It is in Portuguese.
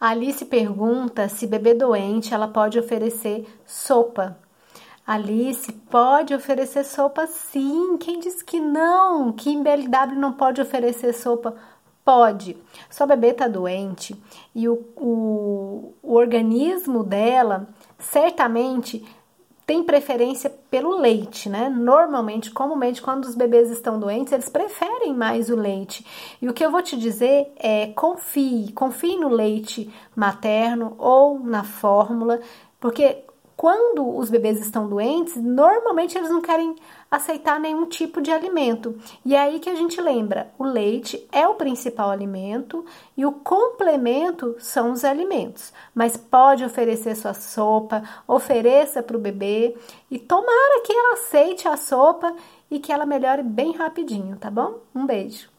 Alice pergunta se bebê doente ela pode oferecer sopa. Alice pode oferecer sopa sim. Quem disse que não? Que em BLW não pode oferecer sopa? Pode. Sua bebê está doente e o, o, o organismo dela certamente tem preferência pelo leite, né? Normalmente, comumente, quando os bebês estão doentes, eles preferem mais o leite. E o que eu vou te dizer é confie, confie no leite materno ou na fórmula, porque quando os bebês estão doentes, normalmente eles não querem aceitar nenhum tipo de alimento. E é aí que a gente lembra: o leite é o principal alimento e o complemento são os alimentos. Mas pode oferecer sua sopa, ofereça para o bebê e tomara que ela aceite a sopa e que ela melhore bem rapidinho, tá bom? Um beijo.